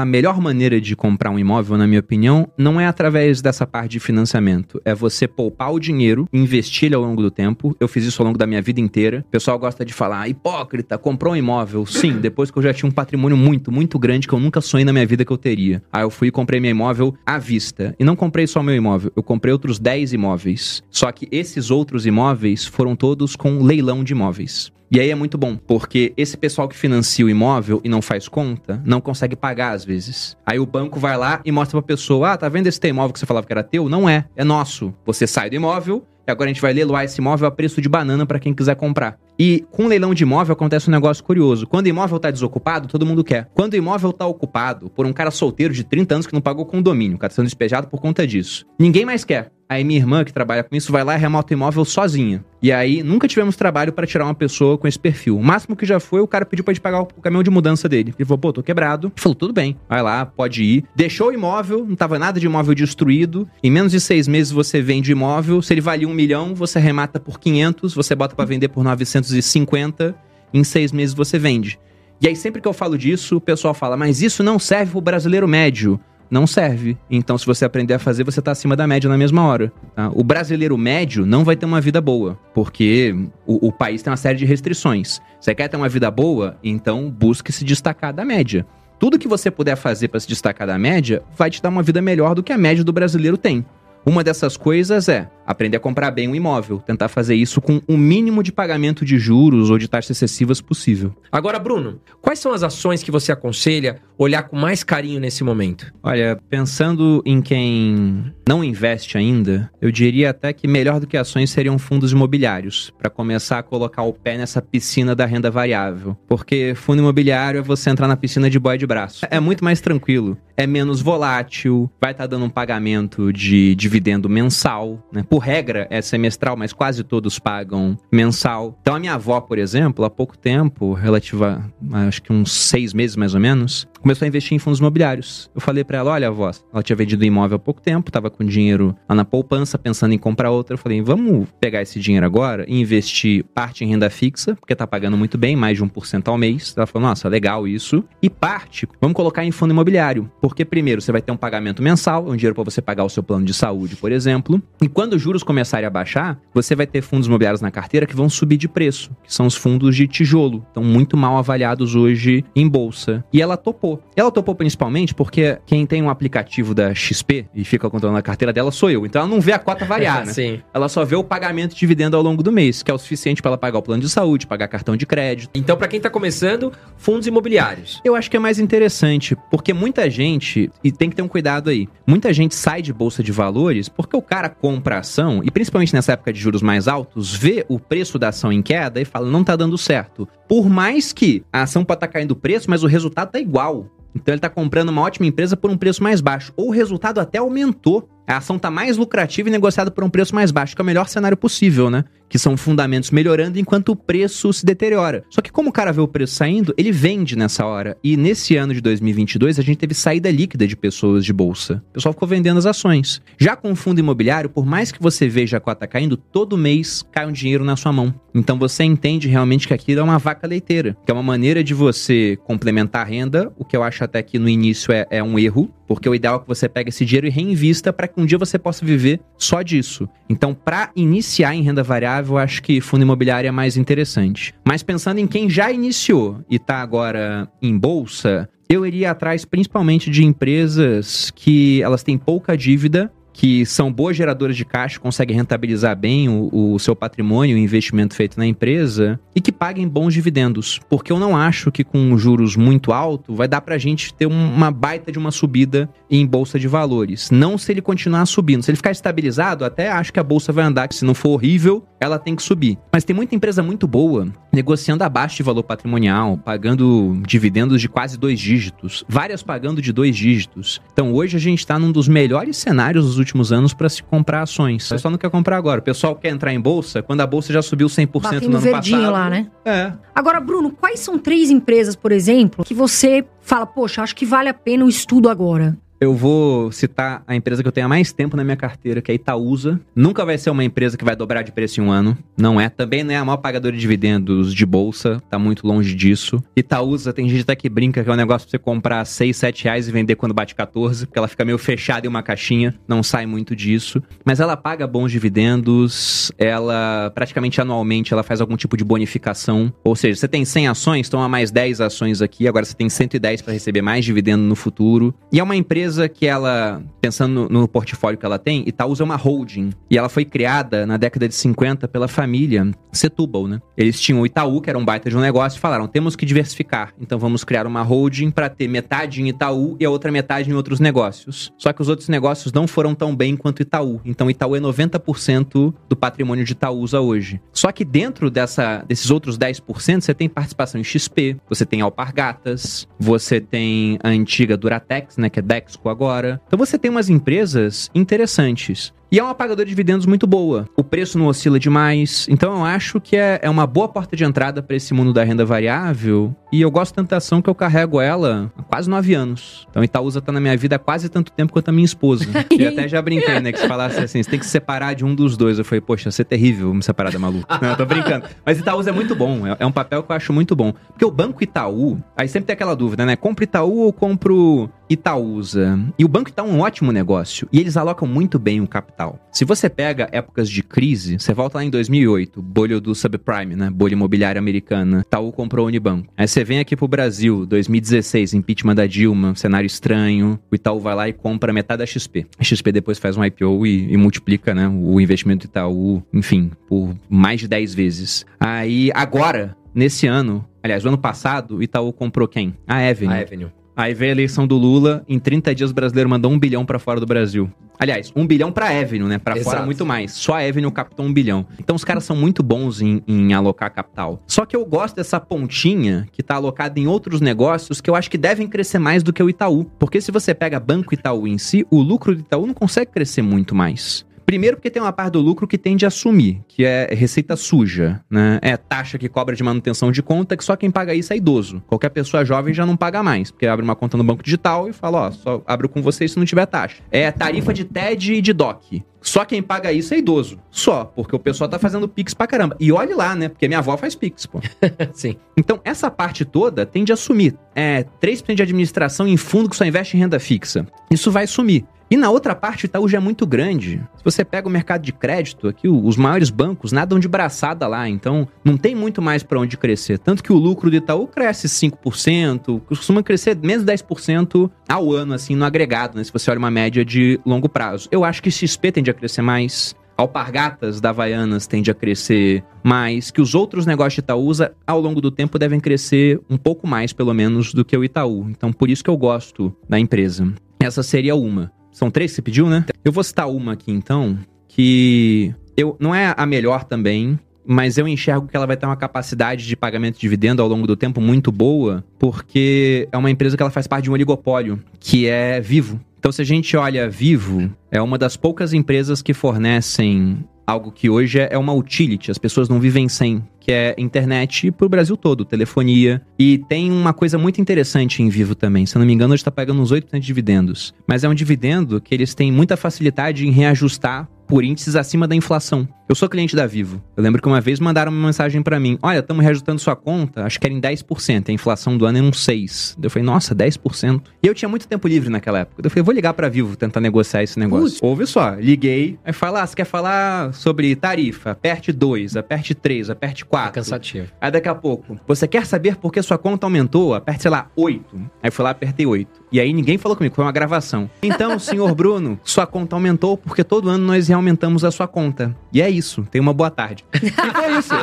A melhor maneira de comprar um imóvel, na minha opinião, não é através dessa parte de financiamento. É você poupar o dinheiro, investir ele ao longo do tempo. Eu fiz isso ao longo da minha vida inteira. O pessoal gosta de falar, ah, hipócrita, comprou um imóvel. Sim, depois que eu já tinha um patrimônio muito, muito grande que eu nunca sonhei na minha vida que eu teria. Aí eu fui e comprei meu imóvel à vista. E não comprei só meu imóvel, eu comprei outros 10 imóveis. Só que esses outros imóveis foram todos com leilão de imóveis. E aí é muito bom, porque esse pessoal que financia o imóvel e não faz conta, não consegue pagar às vezes. Aí o banco vai lá e mostra pra pessoa: ah, tá vendo esse teu imóvel que você falava que era teu? Não é, é nosso. Você sai do imóvel, e agora a gente vai leiloar esse imóvel a preço de banana para quem quiser comprar. E com leilão de imóvel acontece um negócio curioso. Quando o imóvel tá desocupado, todo mundo quer. Quando o imóvel tá ocupado por um cara solteiro de 30 anos que não pagou condomínio, o cara tá sendo despejado por conta disso. Ninguém mais quer. Aí minha irmã, que trabalha com isso, vai lá e remota o imóvel sozinha. E aí, nunca tivemos trabalho para tirar uma pessoa com esse perfil. O máximo que já foi, o cara pediu pra gente pagar o caminhão de mudança dele. Ele falou, pô, tô quebrado. Ele falou, tudo bem, vai lá, pode ir. Deixou o imóvel, não tava nada de imóvel destruído. Em menos de seis meses você vende imóvel. Se ele valia um milhão, você remata por 500, você bota para vender por 950. Em seis meses você vende. E aí, sempre que eu falo disso, o pessoal fala, mas isso não serve pro brasileiro médio não serve. Então, se você aprender a fazer, você está acima da média na mesma hora. Tá? O brasileiro médio não vai ter uma vida boa, porque o, o, país tem uma série de restrições. Você quer ter uma vida boa? Então, busque se destacar da média. Tudo que você puder fazer para se destacar da média vai te dar uma vida melhor do que a média do brasileiro tem. Uma dessas coisas é aprender a comprar bem um imóvel, tentar fazer isso com o mínimo de pagamento de juros ou de taxas excessivas possível. Agora, Bruno, quais são as ações que você aconselha olhar com mais carinho nesse momento? Olha, pensando em quem não investe ainda, eu diria até que melhor do que ações seriam fundos imobiliários, para começar a colocar o pé nessa piscina da renda variável. Porque fundo imobiliário é você entrar na piscina de boy de braço. É muito mais tranquilo, é menos volátil, vai estar tá dando um pagamento de dividendo mensal, né? Por regra é semestral, mas quase todos pagam mensal. Então a minha avó, por exemplo, há pouco tempo, relativa, acho que uns seis meses mais ou menos, começou a investir em fundos imobiliários. Eu falei para ela, olha, avó, ela tinha vendido imóvel há pouco tempo, tava com dinheiro lá na poupança, pensando em comprar outra. Eu falei, vamos pegar esse dinheiro agora e investir parte em renda fixa, porque tá pagando muito bem, mais de 1% ao mês. Ela falou, nossa, legal isso. E parte, vamos colocar em fundo imobiliário, porque primeiro você vai ter um pagamento mensal, um dinheiro para você pagar o seu plano de saúde, por exemplo. E quando os juros começarem a baixar, você vai ter fundos imobiliários na carteira que vão subir de preço, que são os fundos de tijolo, estão muito mal avaliados hoje em bolsa. E ela topou. Ela topou principalmente porque quem tem um aplicativo da XP e fica controlando a carteira dela sou eu. Então ela não vê a cota variar, né? Sim. Ela só vê o pagamento de dividendo ao longo do mês, que é o suficiente para ela pagar o plano de saúde, pagar cartão de crédito. Então, para quem tá começando, fundos imobiliários. Eu acho que é mais interessante, porque muita gente, e tem que ter um cuidado aí, muita gente sai de bolsa de valores porque o cara compra ação, e principalmente nessa época de juros mais altos, vê o preço da ação em queda e fala, não tá dando certo. Por mais que a ação pode estar tá caindo o preço, mas o resultado tá igual. Então ele está comprando uma ótima empresa por um preço mais baixo. Ou o resultado até aumentou. A ação está mais lucrativa e negociada por um preço mais baixo, que é o melhor cenário possível, né? que são fundamentos melhorando enquanto o preço se deteriora. Só que como o cara vê o preço saindo, ele vende nessa hora. E nesse ano de 2022 a gente teve saída líquida de pessoas de bolsa. O pessoal ficou vendendo as ações. Já com o fundo imobiliário, por mais que você veja a cota caindo, todo mês cai um dinheiro na sua mão. Então você entende realmente que aquilo é uma vaca leiteira, que é uma maneira de você complementar a renda, o que eu acho até que no início é, é um erro, porque o ideal é que você pegue esse dinheiro e reinvista para que um dia você possa viver só disso. Então, para iniciar em renda variável, variável, acho que fundo imobiliário é mais interessante. Mas pensando em quem já iniciou e está agora em bolsa, eu iria atrás principalmente de empresas que elas têm pouca dívida que são boas geradoras de caixa, conseguem rentabilizar bem o, o, seu patrimônio, o investimento feito na empresa e que paguem bons dividendos. Porque eu não acho que com juros muito altos vai dar pra gente ter uma baita de uma subida em bolsa de valores. Não se ele continuar subindo. Se ele ficar estabilizado, até acho que a bolsa vai andar, que se não for horrível, ela tem que subir. Mas tem muita empresa muito boa negociando abaixo de valor patrimonial, pagando dividendos de quase dois dígitos, várias pagando de dois dígitos. Então hoje a gente está num dos melhores cenários dos últimos anos para se comprar ações. O pessoal não quer comprar agora. O pessoal quer entrar em bolsa quando a bolsa já subiu 100% Batendo no ano verdinho passado. lá, né? É. Agora, Bruno, quais são três empresas, por exemplo, que você fala, poxa, acho que vale a pena o estudo agora? Eu vou citar a empresa que eu tenho há mais tempo na minha carteira, que é a Itaúsa. Nunca vai ser uma empresa que vai dobrar de preço em um ano. Não é. Também não é a maior pagadora de dividendos de bolsa. Tá muito longe disso. Itaúsa, tem gente até que brinca que é um negócio pra você comprar 6, 7 reais e vender quando bate 14, porque ela fica meio fechada em uma caixinha. Não sai muito disso. Mas ela paga bons dividendos. Ela, praticamente anualmente, ela faz algum tipo de bonificação. Ou seja, você tem 100 ações, toma mais 10 ações aqui. Agora você tem 110 para receber mais dividendo no futuro. E é uma empresa que ela, pensando no, no portfólio que ela tem, Itaúsa é uma holding. E ela foi criada na década de 50 pela família Setúbal, né? Eles tinham o Itaú, que era um baita de um negócio, e falaram: temos que diversificar. Então vamos criar uma holding para ter metade em Itaú e a outra metade em outros negócios. Só que os outros negócios não foram tão bem quanto Itaú. Então Itaú é 90% do patrimônio de Itaúsa hoje. Só que dentro dessa, desses outros 10%, você tem participação em XP, você tem Alpargatas, você tem a antiga Duratex, né, que é Dexco agora. Então você tem umas empresas interessantes. E é uma pagadora de dividendos muito boa. O preço não oscila demais. Então eu acho que é, é uma boa porta de entrada para esse mundo da renda variável. E eu gosto da ação que eu carrego ela há quase nove anos. Então Itaúsa tá na minha vida há quase tanto tempo quanto a minha esposa. e eu até já brinquei, né? Que se falasse assim, você tem que se separar de um dos dois. Eu falei, poxa, você é terrível me separar da Malu. Não, eu tô brincando. Mas Itaúsa é muito bom. É, é um papel que eu acho muito bom. Porque o Banco Itaú, aí sempre tem aquela dúvida, né? Compro Itaú ou compro Itaúsa? E o Banco Itaú é um ótimo negócio. E eles alocam muito bem o capital. Se você pega épocas de crise, você volta lá em 2008, bolha do subprime, né? Bolha imobiliária americana. Itaú comprou o Unibanco. Aí você vem aqui pro Brasil, 2016, impeachment da Dilma, cenário estranho. O Itaú vai lá e compra metade da XP. A XP depois faz um IPO e, e multiplica, né? O investimento do Itaú, enfim, por mais de 10 vezes. Aí, agora, nesse ano, aliás, no ano passado, o Itaú comprou quem? A Avenue. A Avenue. Aí veio a eleição do Lula, em 30 dias o brasileiro mandou um bilhão pra fora do Brasil. Aliás, um bilhão pra Avenue, né? Pra fora Exato. muito mais. Só a Avenue captou um bilhão. Então os caras são muito bons em, em alocar capital. Só que eu gosto dessa pontinha que tá alocada em outros negócios que eu acho que devem crescer mais do que o Itaú. Porque se você pega Banco Itaú em si, o lucro do Itaú não consegue crescer muito mais. Primeiro porque tem uma parte do lucro que tende a assumir, que é receita suja, né? É taxa que cobra de manutenção de conta, que só quem paga isso é idoso. Qualquer pessoa jovem já não paga mais, porque abre uma conta no banco digital e fala, ó, só abro com vocês se não tiver taxa. É tarifa de TED e de DOC. Só quem paga isso é idoso. Só, porque o pessoal tá fazendo Pix pra caramba. E olhe lá, né? Porque minha avó faz Pix, pô. Sim. Então, essa parte toda tende a sumir. É 3% de administração em fundo que só investe em renda fixa. Isso vai sumir. E na outra parte, o Itaú já é muito grande. Se você pega o mercado de crédito, aqui os maiores bancos nadam de braçada lá, então não tem muito mais para onde crescer. Tanto que o lucro do Itaú cresce 5%, costuma crescer menos de 10% ao ano, assim, no agregado, né? Se você olha uma média de longo prazo. Eu acho que XP tende a crescer mais. Alpargatas da Havaianas tende a crescer mais, que os outros negócios de Itaúsa, ao longo do tempo, devem crescer um pouco mais, pelo menos, do que o Itaú. Então, por isso que eu gosto da empresa. Essa seria uma. São três que você pediu, né? Eu vou citar uma aqui, então, que eu não é a melhor também, mas eu enxergo que ela vai ter uma capacidade de pagamento de dividendo ao longo do tempo muito boa, porque é uma empresa que ela faz parte de um oligopólio, que é Vivo. Então, se a gente olha Vivo, é uma das poucas empresas que fornecem algo que hoje é uma utility, as pessoas não vivem sem, que é internet pro Brasil todo, telefonia. E tem uma coisa muito interessante em Vivo também. Se eu não me engano, hoje tá pagando uns 8% de dividendos. Mas é um dividendo que eles têm muita facilidade em reajustar por índices acima da inflação. Eu sou cliente da Vivo. Eu lembro que uma vez mandaram uma mensagem pra mim: Olha, estamos reajustando sua conta, acho que era em 10%. A inflação do ano era um 6%. Eu falei, nossa, 10%. E eu tinha muito tempo livre naquela época. Eu falei, vou ligar pra Vivo tentar negociar esse negócio. Putz. Ouve só, liguei. Aí fala: ah, você quer falar sobre tarifa? Aperte 2, aperte 3, aperte É 4. cansativo. Aí daqui a pouco, você quer saber por que sua conta aumentou? Aperte, sei lá, 8. Aí fui lá, apertei 8. E aí ninguém falou comigo, foi uma gravação. Então, senhor Bruno, sua conta aumentou porque todo ano nós reaumentamos a sua conta. E é isso. Tenha uma boa tarde. E foi isso.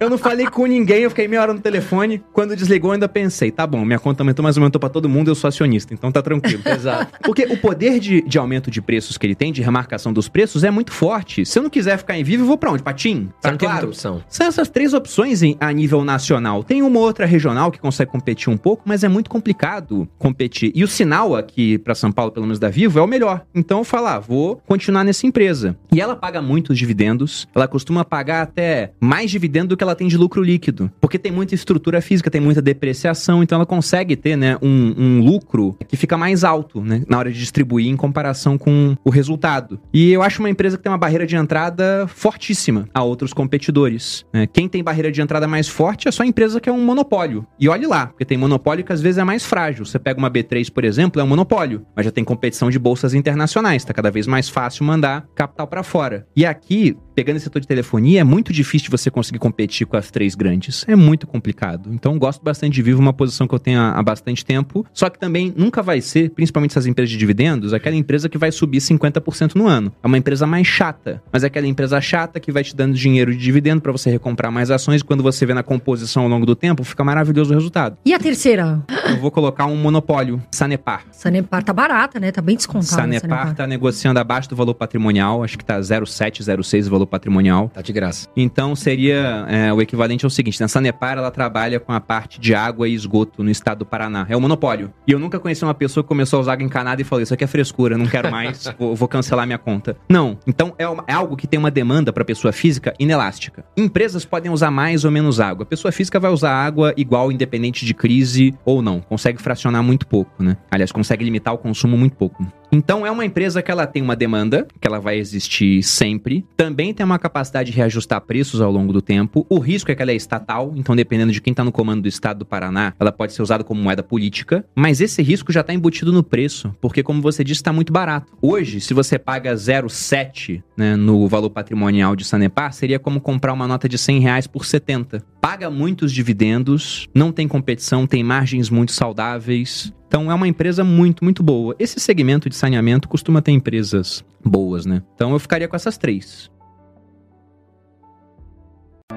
Eu não falei com ninguém, eu fiquei meia hora no telefone. Quando desligou, eu ainda pensei, tá bom, minha conta aumentou, mas aumentou pra todo mundo, eu sou acionista, então tá tranquilo. Exato. Porque o poder de, de aumento de preços que ele tem, de remarcação dos preços, é muito forte. Se eu não quiser ficar em vivo, eu vou pra onde? Pra TIM? Tá tem muita claro? opção. São essas três opções em- a nível nacional. Tem uma outra regional que consegue competir um pouco, mas é muito complicado competir. E o sinal aqui pra São Paulo, pelo menos da Vivo, é o melhor. Então eu falo, ah, vou continuar nessa empresa. E ela paga muitos dividendos. Ela costuma pagar até mais dividendo do que ela tem de lucro líquido. Porque tem muita estrutura física, tem muita depreciação, então ela consegue ter, né, um, um lucro que fica mais alto, né, na hora de distribuir em comparação com o resultado. E eu acho uma empresa que tem uma barreira de entrada fortíssima a outros competidores. né? Quem tem barreira de entrada mais forte é só a empresa que é um monopólio. E olhe lá, porque tem monopólio que às vezes é mais frágil. Você pega uma B3, por exemplo, é um monopólio, mas já tem competição de bolsas internacionais, tá cada vez mais fácil mandar capital para fora. E aqui, pegando esse setor de telefonia, é muito difícil você conseguir competir com as três grandes. É muito complicado. Então, gosto bastante de Vivo, uma posição que eu tenho há há bastante tempo. Só que também nunca vai ser, principalmente essas empresas de dividendos, aquela empresa que vai subir 50% no ano. É uma empresa mais chata, mas é aquela empresa chata que vai te dando dinheiro de dividendo para você recomprar mais ações. Quando você vê na composição ao longo do tempo, fica maravilhoso o resultado. E a terceira? Eu vou colocar um monopólio, Sanepar. Sanepar tá barata, né? Tá bem descontada. Sanepar tá negociando abaixo do valor patrimonial, acho que tá 0,7, 0,6 o valor patrimonial. Tá de graça. Então seria é, o equivalente ao seguinte: na Sanepar ela trabalha com a parte de água e esgoto no estado do Paraná. É o monopólio. E eu nunca conheci uma pessoa que começou a usar água encanada e falou: Isso aqui é frescura, não quero mais, vou, vou cancelar minha conta. Não. Então é, uma- é algo que tem uma demanda para pessoa física inelástica. Empresas podem usar mais ou menos água. A pessoa física vai usar água igual, independente de crise ou não. Consegue fracionar muito pouco, né? Aliás, consegue limitar o consumo muito pouco. Então é uma empresa que ela tem uma demanda, que ela vai existir sempre. Também tem uma capacidade de reajustar preços ao longo do tempo. O risco é que ela é estatal, então dependendo de quem está no comando do estado do Paraná, ela pode ser usada como moeda política. Mas esse risco já está embutido no preço, porque como você disse, está muito barato. Hoje, se você paga 0,7 né, no valor patrimonial de Sanepar, seria como comprar uma nota de 100 reais por 70. Paga muitos dividendos, não tem competição, tem margens muito saudáveis. Então é uma empresa muito, muito boa. Esse segmento de saneamento costuma ter empresas boas, né? Então eu ficaria com essas três.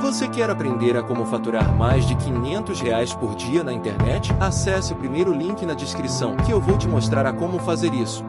Você quer aprender a como faturar mais de 500 reais por dia na internet? Acesse o primeiro link na descrição que eu vou te mostrar a como fazer isso.